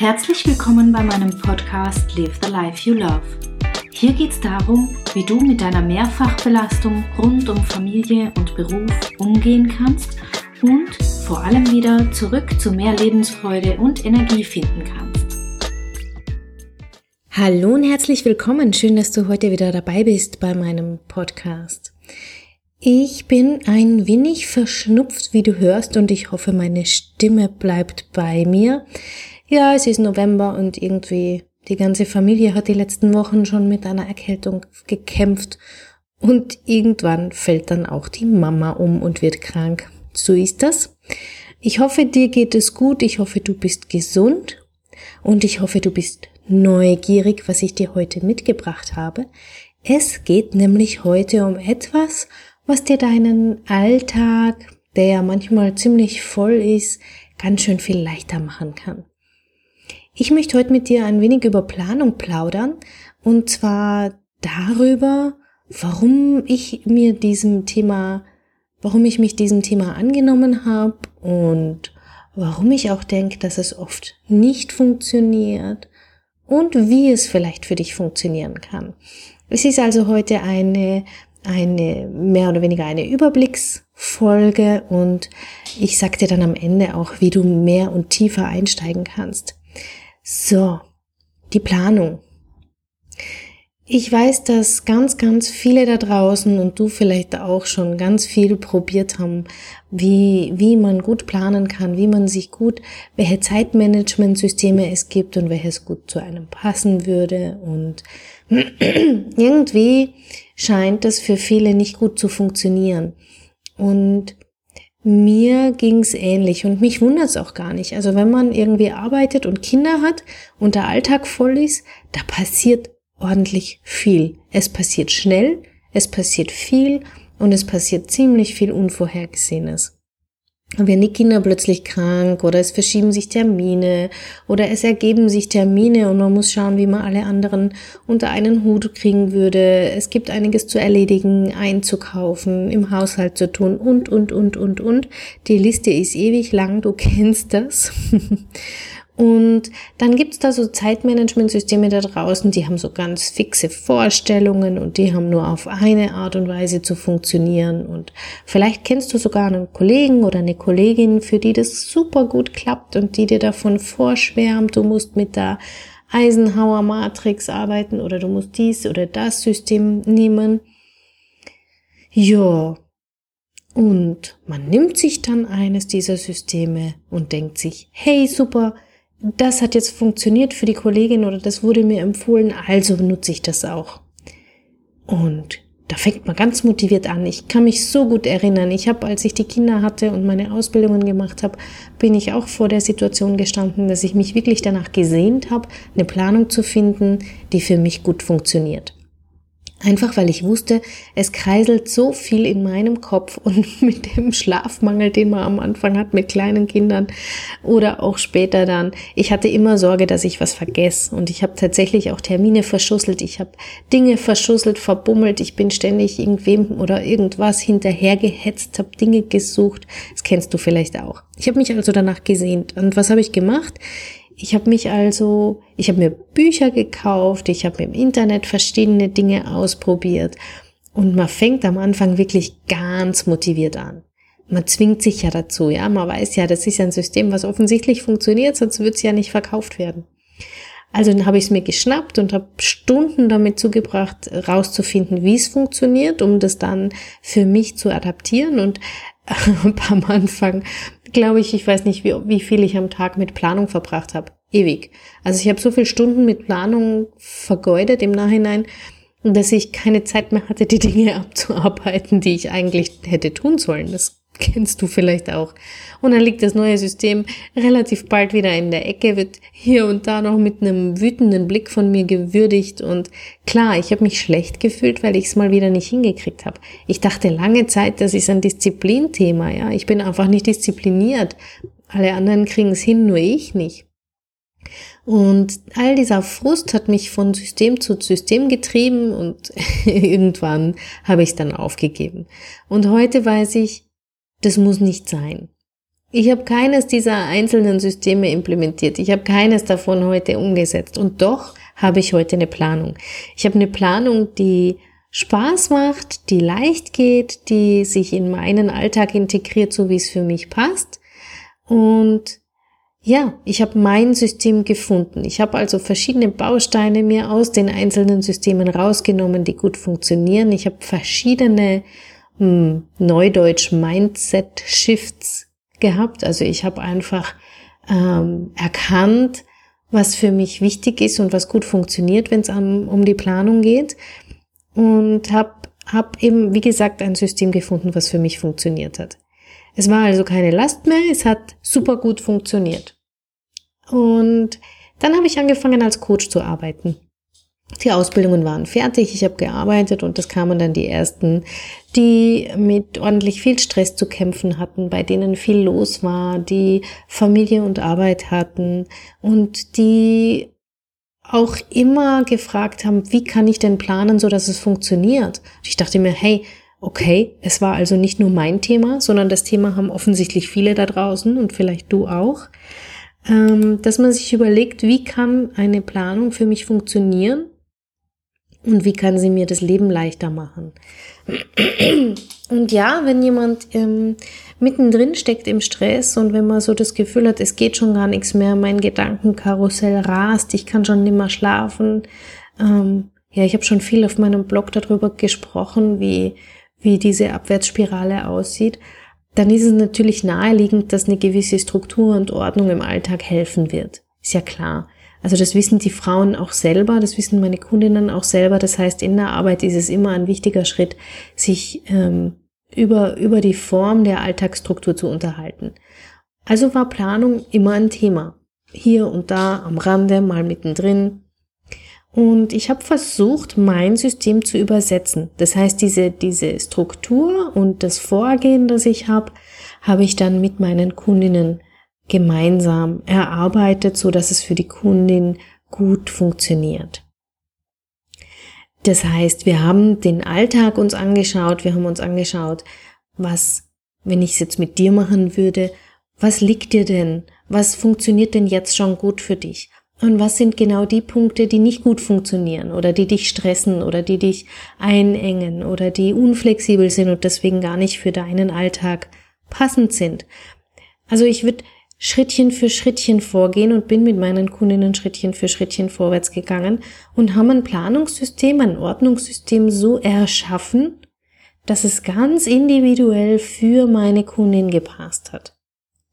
Herzlich willkommen bei meinem Podcast Live the Life You Love. Hier geht es darum, wie du mit deiner Mehrfachbelastung rund um Familie und Beruf umgehen kannst und vor allem wieder zurück zu mehr Lebensfreude und Energie finden kannst. Hallo und herzlich willkommen. Schön, dass du heute wieder dabei bist bei meinem Podcast. Ich bin ein wenig verschnupft, wie du hörst, und ich hoffe, meine Stimme bleibt bei mir. Ja, es ist November und irgendwie die ganze Familie hat die letzten Wochen schon mit einer Erkältung gekämpft und irgendwann fällt dann auch die Mama um und wird krank. So ist das. Ich hoffe, dir geht es gut. Ich hoffe, du bist gesund und ich hoffe, du bist neugierig, was ich dir heute mitgebracht habe. Es geht nämlich heute um etwas, was dir deinen Alltag, der ja manchmal ziemlich voll ist, ganz schön viel leichter machen kann. Ich möchte heute mit dir ein wenig über Planung plaudern und zwar darüber, warum ich mir diesem Thema, warum ich mich diesem Thema angenommen habe und warum ich auch denke, dass es oft nicht funktioniert und wie es vielleicht für dich funktionieren kann. Es ist also heute eine eine mehr oder weniger eine Überblicksfolge und ich sag dir dann am Ende auch, wie du mehr und tiefer einsteigen kannst. So, die Planung. Ich weiß, dass ganz, ganz viele da draußen und du vielleicht auch schon ganz viel probiert haben, wie, wie man gut planen kann, wie man sich gut, welche Zeitmanagementsysteme es gibt und welches gut zu einem passen würde und irgendwie scheint das für viele nicht gut zu funktionieren. Und mir ging's ähnlich und mich wundert's auch gar nicht. Also wenn man irgendwie arbeitet und Kinder hat und der Alltag voll ist, da passiert ordentlich viel. Es passiert schnell, es passiert viel und es passiert ziemlich viel Unvorhergesehenes werden die Kinder plötzlich krank oder es verschieben sich Termine oder es ergeben sich Termine und man muss schauen, wie man alle anderen unter einen Hut kriegen würde. Es gibt einiges zu erledigen, einzukaufen, im Haushalt zu tun und, und, und, und, und. Die Liste ist ewig lang, du kennst das. Und dann gibt's da so Zeitmanagementsysteme da draußen, die haben so ganz fixe Vorstellungen und die haben nur auf eine Art und Weise zu funktionieren. Und vielleicht kennst du sogar einen Kollegen oder eine Kollegin, für die das super gut klappt und die dir davon vorschwärmt, du musst mit der Eisenhower Matrix arbeiten oder du musst dies oder das System nehmen. Ja. Und man nimmt sich dann eines dieser Systeme und denkt sich, hey super, das hat jetzt funktioniert für die Kollegin oder das wurde mir empfohlen, also nutze ich das auch. Und da fängt man ganz motiviert an. Ich kann mich so gut erinnern. Ich habe, als ich die Kinder hatte und meine Ausbildungen gemacht habe, bin ich auch vor der Situation gestanden, dass ich mich wirklich danach gesehnt habe, eine Planung zu finden, die für mich gut funktioniert. Einfach weil ich wusste, es kreiselt so viel in meinem Kopf und mit dem Schlafmangel, den man am Anfang hat mit kleinen Kindern oder auch später dann. Ich hatte immer Sorge, dass ich was vergesse und ich habe tatsächlich auch Termine verschusselt. Ich habe Dinge verschusselt, verbummelt. Ich bin ständig irgendwem oder irgendwas hinterhergehetzt, habe Dinge gesucht. Das kennst du vielleicht auch. Ich habe mich also danach gesehnt. Und was habe ich gemacht? Ich habe mich also, ich habe mir Bücher gekauft, ich habe im Internet verschiedene Dinge ausprobiert und man fängt am Anfang wirklich ganz motiviert an. Man zwingt sich ja dazu, ja, man weiß ja, das ist ein System, was offensichtlich funktioniert, sonst wird es ja nicht verkauft werden. Also dann habe ich es mir geschnappt und habe Stunden damit zugebracht, rauszufinden, wie es funktioniert, um das dann für mich zu adaptieren. Und am Anfang, glaube ich, ich weiß nicht, wie, wie viel ich am Tag mit Planung verbracht habe. Ewig. Also ich habe so viele Stunden mit Planung vergeudet im Nachhinein, dass ich keine Zeit mehr hatte, die Dinge abzuarbeiten, die ich eigentlich hätte tun sollen. Das kennst du vielleicht auch. Und dann liegt das neue System relativ bald wieder in der Ecke, wird hier und da noch mit einem wütenden Blick von mir gewürdigt. Und klar, ich habe mich schlecht gefühlt, weil ich es mal wieder nicht hingekriegt habe. Ich dachte lange Zeit, das ist ein Disziplinthema. Ja, ich bin einfach nicht diszipliniert. Alle anderen kriegen es hin, nur ich nicht. Und all dieser Frust hat mich von System zu System getrieben und irgendwann habe ich es dann aufgegeben. Und heute weiß ich, das muss nicht sein. Ich habe keines dieser einzelnen Systeme implementiert. Ich habe keines davon heute umgesetzt. Und doch habe ich heute eine Planung. Ich habe eine Planung, die Spaß macht, die leicht geht, die sich in meinen Alltag integriert, so wie es für mich passt. Und ja, ich habe mein System gefunden. Ich habe also verschiedene Bausteine mir aus den einzelnen Systemen rausgenommen, die gut funktionieren. Ich habe verschiedene hm, Neudeutsch Mindset Shifts gehabt. Also ich habe einfach ähm, erkannt, was für mich wichtig ist und was gut funktioniert, wenn es um die Planung geht. Und habe hab eben, wie gesagt, ein System gefunden, was für mich funktioniert hat. Es war also keine Last mehr, es hat super gut funktioniert. Und dann habe ich angefangen als Coach zu arbeiten. Die Ausbildungen waren fertig, ich habe gearbeitet und das kamen dann die ersten, die mit ordentlich viel Stress zu kämpfen hatten, bei denen viel los war, die Familie und Arbeit hatten und die auch immer gefragt haben, wie kann ich denn planen, so dass es funktioniert? Ich dachte mir, hey, okay, es war also nicht nur mein Thema, sondern das Thema haben offensichtlich viele da draußen und vielleicht du auch, ähm, dass man sich überlegt, wie kann eine Planung für mich funktionieren und wie kann sie mir das Leben leichter machen. Und ja, wenn jemand ähm, mittendrin steckt im Stress und wenn man so das Gefühl hat, es geht schon gar nichts mehr, mein Gedankenkarussell rast, ich kann schon nimmer schlafen. Ähm, ja, ich habe schon viel auf meinem Blog darüber gesprochen, wie, wie diese Abwärtsspirale aussieht. Dann ist es natürlich naheliegend, dass eine gewisse Struktur und Ordnung im Alltag helfen wird. Ist ja klar. Also das wissen die Frauen auch selber, das wissen meine Kundinnen auch selber. Das heißt, in der Arbeit ist es immer ein wichtiger Schritt, sich ähm, über, über die Form der Alltagsstruktur zu unterhalten. Also war Planung immer ein Thema. Hier und da, am Rande, mal mittendrin. Und ich habe versucht, mein System zu übersetzen. Das heißt, diese, diese Struktur und das Vorgehen, das ich habe, habe ich dann mit meinen Kundinnen gemeinsam erarbeitet, so dass es für die Kundin gut funktioniert. Das heißt, wir haben den Alltag uns angeschaut, wir haben uns angeschaut, was, wenn ich es jetzt mit dir machen würde, was liegt dir denn? Was funktioniert denn jetzt schon gut für dich? Und was sind genau die Punkte, die nicht gut funktionieren oder die dich stressen oder die dich einengen oder die unflexibel sind und deswegen gar nicht für deinen Alltag passend sind? Also ich würde Schrittchen für Schrittchen vorgehen und bin mit meinen Kundinnen Schrittchen für Schrittchen vorwärts gegangen und haben ein Planungssystem, ein Ordnungssystem so erschaffen, dass es ganz individuell für meine Kundin gepasst hat.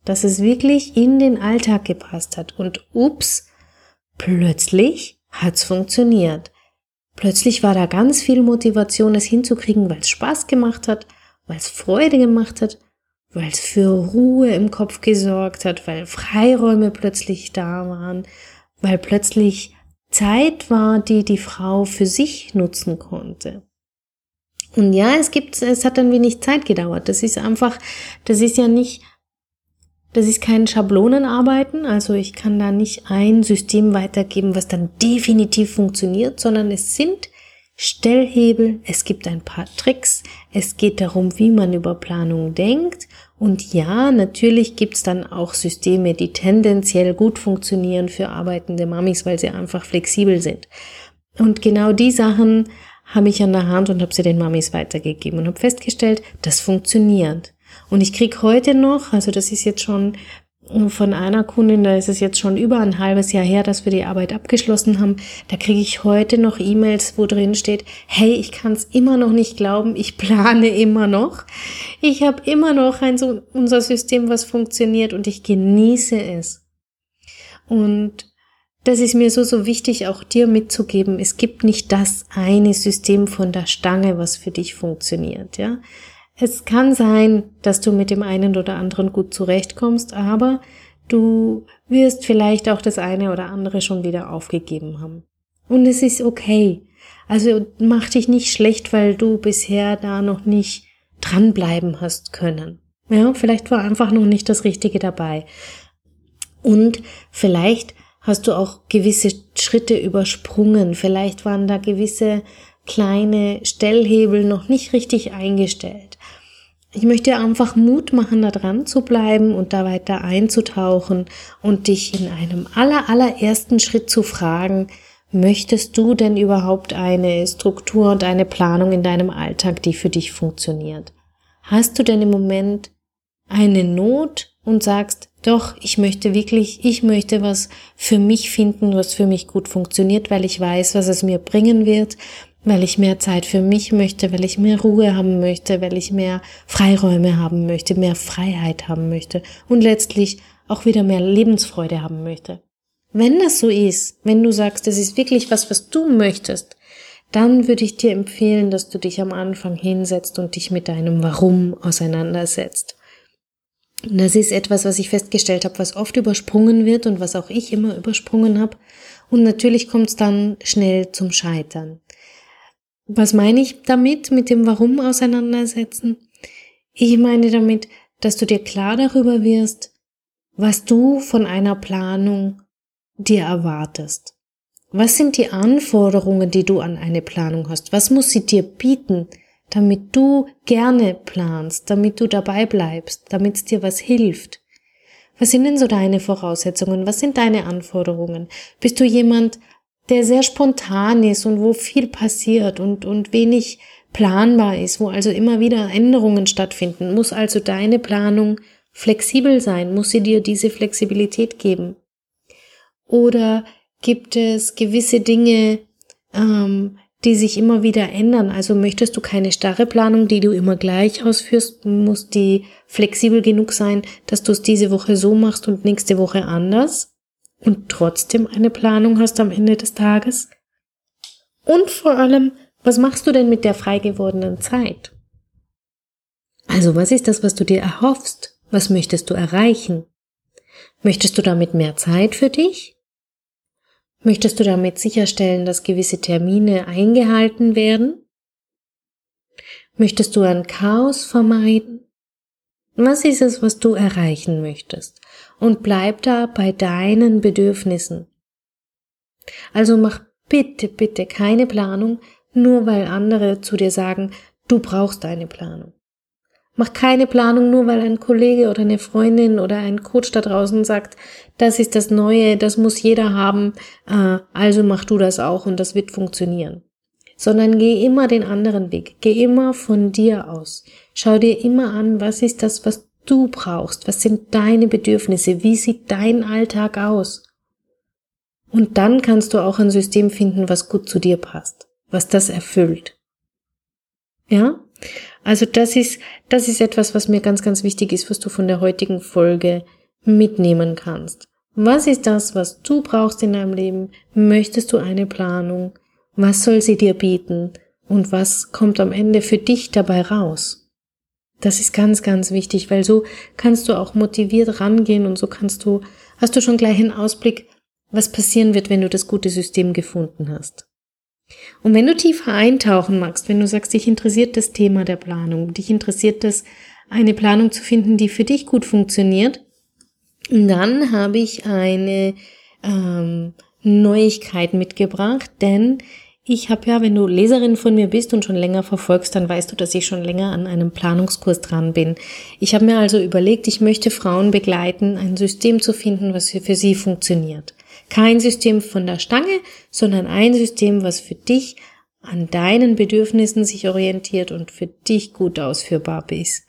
Dass es wirklich in den Alltag gepasst hat. Und ups, plötzlich hat's funktioniert. Plötzlich war da ganz viel Motivation, es hinzukriegen, weil es Spaß gemacht hat, weil es Freude gemacht hat weil es für Ruhe im Kopf gesorgt hat, weil Freiräume plötzlich da waren, weil plötzlich Zeit war, die die Frau für sich nutzen konnte. Und ja, es gibt, es hat ein wenig Zeit gedauert. Das ist einfach, das ist ja nicht, das ist kein Schablonenarbeiten. Also ich kann da nicht ein System weitergeben, was dann definitiv funktioniert, sondern es sind Stellhebel, es gibt ein paar Tricks, es geht darum, wie man über Planung denkt und ja, natürlich gibt's dann auch Systeme, die tendenziell gut funktionieren für arbeitende Mamis, weil sie einfach flexibel sind. Und genau die Sachen habe ich an der Hand und habe sie den Mamis weitergegeben und habe festgestellt, das funktioniert. Und ich krieg heute noch, also das ist jetzt schon von einer Kundin, da ist es jetzt schon über ein halbes Jahr her, dass wir die Arbeit abgeschlossen haben, da kriege ich heute noch E-Mails, wo drin steht, hey, ich kann es immer noch nicht glauben, ich plane immer noch. Ich habe immer noch ein so unser System, was funktioniert und ich genieße es. Und das ist mir so, so wichtig, auch dir mitzugeben. Es gibt nicht das eine System von der Stange, was für dich funktioniert, ja. Es kann sein, dass du mit dem einen oder anderen gut zurechtkommst, aber du wirst vielleicht auch das eine oder andere schon wieder aufgegeben haben. Und es ist okay. Also mach dich nicht schlecht, weil du bisher da noch nicht dranbleiben hast können. Ja, vielleicht war einfach noch nicht das Richtige dabei. Und vielleicht hast du auch gewisse Schritte übersprungen. Vielleicht waren da gewisse kleine Stellhebel noch nicht richtig eingestellt. Ich möchte einfach Mut machen, da dran zu bleiben und da weiter einzutauchen und dich in einem aller, allerersten Schritt zu fragen, möchtest du denn überhaupt eine Struktur und eine Planung in deinem Alltag, die für dich funktioniert? Hast du denn im Moment eine Not und sagst, doch, ich möchte wirklich, ich möchte was für mich finden, was für mich gut funktioniert, weil ich weiß, was es mir bringen wird, weil ich mehr Zeit für mich möchte, weil ich mehr Ruhe haben möchte, weil ich mehr Freiräume haben möchte, mehr Freiheit haben möchte und letztlich auch wieder mehr Lebensfreude haben möchte. Wenn das so ist, wenn du sagst, das ist wirklich was, was du möchtest, dann würde ich dir empfehlen, dass du dich am Anfang hinsetzt und dich mit deinem Warum auseinandersetzt. Das ist etwas, was ich festgestellt habe, was oft übersprungen wird und was auch ich immer übersprungen habe. Und natürlich kommt es dann schnell zum Scheitern. Was meine ich damit, mit dem Warum auseinandersetzen? Ich meine damit, dass du dir klar darüber wirst, was du von einer Planung dir erwartest. Was sind die Anforderungen, die du an eine Planung hast? Was muss sie dir bieten? damit du gerne planst, damit du dabei bleibst, damit es dir was hilft. Was sind denn so deine Voraussetzungen? Was sind deine Anforderungen? Bist du jemand, der sehr spontan ist und wo viel passiert und, und wenig planbar ist, wo also immer wieder Änderungen stattfinden? Muss also deine Planung flexibel sein? Muss sie dir diese Flexibilität geben? Oder gibt es gewisse Dinge, ähm, die sich immer wieder ändern. Also möchtest du keine starre Planung, die du immer gleich ausführst, muss die flexibel genug sein, dass du es diese Woche so machst und nächste Woche anders und trotzdem eine Planung hast am Ende des Tages. Und vor allem, was machst du denn mit der frei gewordenen Zeit? Also was ist das, was du dir erhoffst? Was möchtest du erreichen? Möchtest du damit mehr Zeit für dich? Möchtest du damit sicherstellen, dass gewisse Termine eingehalten werden? Möchtest du ein Chaos vermeiden? Was ist es, was du erreichen möchtest? Und bleib da bei deinen Bedürfnissen. Also mach bitte, bitte keine Planung, nur weil andere zu dir sagen, du brauchst eine Planung. Mach keine Planung nur, weil ein Kollege oder eine Freundin oder ein Coach da draußen sagt, das ist das Neue, das muss jeder haben, äh, also mach du das auch und das wird funktionieren. Sondern geh immer den anderen Weg, geh immer von dir aus. Schau dir immer an, was ist das, was du brauchst, was sind deine Bedürfnisse, wie sieht dein Alltag aus. Und dann kannst du auch ein System finden, was gut zu dir passt, was das erfüllt. Ja? Also das ist, das ist etwas, was mir ganz, ganz wichtig ist, was du von der heutigen Folge mitnehmen kannst. Was ist das, was du brauchst in deinem Leben? Möchtest du eine Planung? Was soll sie dir bieten? Und was kommt am Ende für dich dabei raus? Das ist ganz, ganz wichtig, weil so kannst du auch motiviert rangehen und so kannst du, hast du schon gleich einen Ausblick, was passieren wird, wenn du das gute System gefunden hast. Und wenn du tiefer eintauchen magst, wenn du sagst, dich interessiert das Thema der Planung, dich interessiert das, eine Planung zu finden, die für dich gut funktioniert, dann habe ich eine ähm, Neuigkeit mitgebracht, denn ich habe ja, wenn du Leserin von mir bist und schon länger verfolgst, dann weißt du, dass ich schon länger an einem Planungskurs dran bin. Ich habe mir also überlegt, ich möchte Frauen begleiten, ein System zu finden, was für sie funktioniert. Kein System von der Stange, sondern ein System, was für dich an deinen Bedürfnissen sich orientiert und für dich gut ausführbar ist.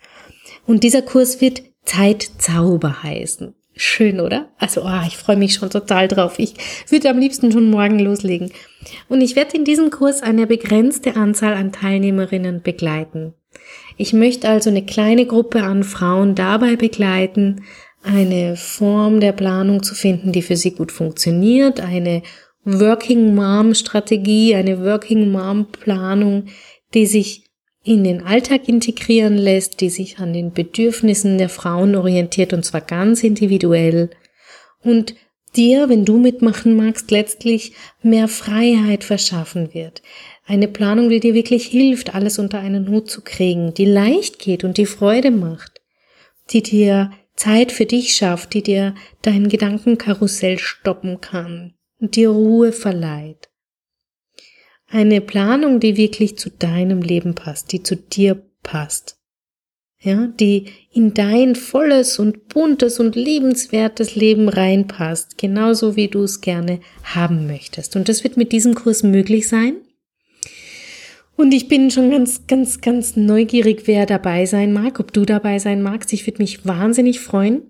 Und dieser Kurs wird Zeitzauber heißen. Schön, oder? Also, oh, ich freue mich schon total drauf. Ich würde am liebsten schon morgen loslegen. Und ich werde in diesem Kurs eine begrenzte Anzahl an Teilnehmerinnen begleiten. Ich möchte also eine kleine Gruppe an Frauen dabei begleiten, eine Form der Planung zu finden, die für sie gut funktioniert, eine Working Mom Strategie, eine Working Mom Planung, die sich in den Alltag integrieren lässt, die sich an den Bedürfnissen der Frauen orientiert und zwar ganz individuell und dir, wenn du mitmachen magst, letztlich mehr Freiheit verschaffen wird. Eine Planung, die dir wirklich hilft, alles unter einen Hut zu kriegen, die leicht geht und die Freude macht, die dir Zeit für dich schafft, die dir dein Gedankenkarussell stoppen kann und dir Ruhe verleiht. Eine Planung, die wirklich zu deinem Leben passt, die zu dir passt. ja, die in dein volles und buntes und lebenswertes Leben reinpasst, genauso wie du es gerne haben möchtest. Und das wird mit diesem Kurs möglich sein. Und ich bin schon ganz, ganz, ganz neugierig, wer dabei sein mag, ob du dabei sein magst. Ich würde mich wahnsinnig freuen.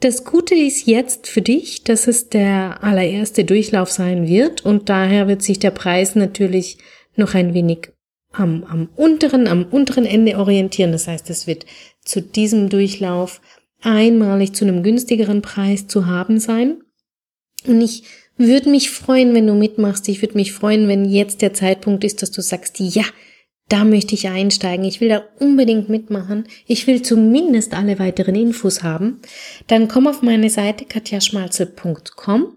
Das Gute ist jetzt für dich, dass es der allererste Durchlauf sein wird und daher wird sich der Preis natürlich noch ein wenig am, am unteren, am unteren Ende orientieren. Das heißt, es wird zu diesem Durchlauf einmalig zu einem günstigeren Preis zu haben sein. Und ich würde mich freuen, wenn du mitmachst. Ich würde mich freuen, wenn jetzt der Zeitpunkt ist, dass du sagst, ja, da möchte ich einsteigen. Ich will da unbedingt mitmachen. Ich will zumindest alle weiteren Infos haben. Dann komm auf meine Seite katjaschmalzel.com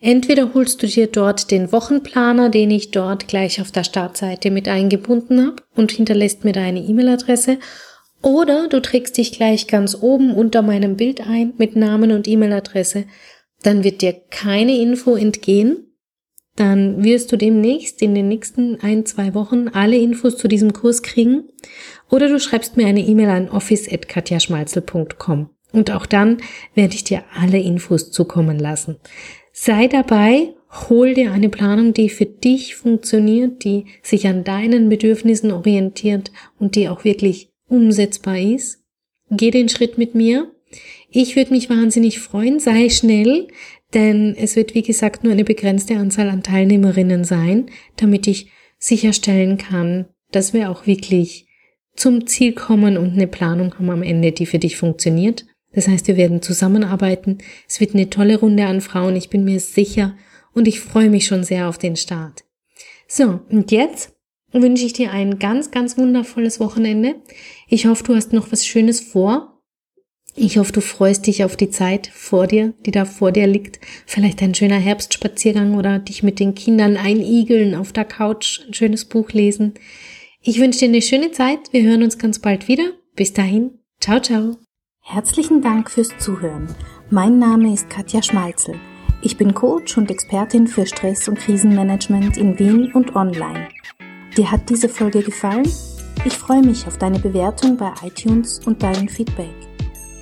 Entweder holst du dir dort den Wochenplaner, den ich dort gleich auf der Startseite mit eingebunden habe und hinterlässt mir deine E-Mail-Adresse, oder du trägst dich gleich ganz oben unter meinem Bild ein mit Namen und E-Mail-Adresse. Dann wird dir keine Info entgehen. Dann wirst du demnächst in den nächsten ein, zwei Wochen alle Infos zu diesem Kurs kriegen. Oder du schreibst mir eine E-Mail an office.katjaschmalzel.com. Und auch dann werde ich dir alle Infos zukommen lassen. Sei dabei, hol dir eine Planung, die für dich funktioniert, die sich an deinen Bedürfnissen orientiert und die auch wirklich umsetzbar ist. Geh den Schritt mit mir. Ich würde mich wahnsinnig freuen, sei schnell, denn es wird wie gesagt nur eine begrenzte Anzahl an Teilnehmerinnen sein, damit ich sicherstellen kann, dass wir auch wirklich zum Ziel kommen und eine Planung haben am Ende, die für dich funktioniert. Das heißt, wir werden zusammenarbeiten. Es wird eine tolle Runde an Frauen, ich bin mir sicher und ich freue mich schon sehr auf den Start. So, und jetzt wünsche ich dir ein ganz, ganz wundervolles Wochenende. Ich hoffe, du hast noch was Schönes vor. Ich hoffe, du freust dich auf die Zeit vor dir, die da vor dir liegt. Vielleicht ein schöner Herbstspaziergang oder dich mit den Kindern einigeln auf der Couch, ein schönes Buch lesen. Ich wünsche dir eine schöne Zeit. Wir hören uns ganz bald wieder. Bis dahin. Ciao, ciao. Herzlichen Dank fürs Zuhören. Mein Name ist Katja Schmalzel. Ich bin Coach und Expertin für Stress- und Krisenmanagement in Wien und online. Dir hat diese Folge gefallen? Ich freue mich auf deine Bewertung bei iTunes und dein Feedback.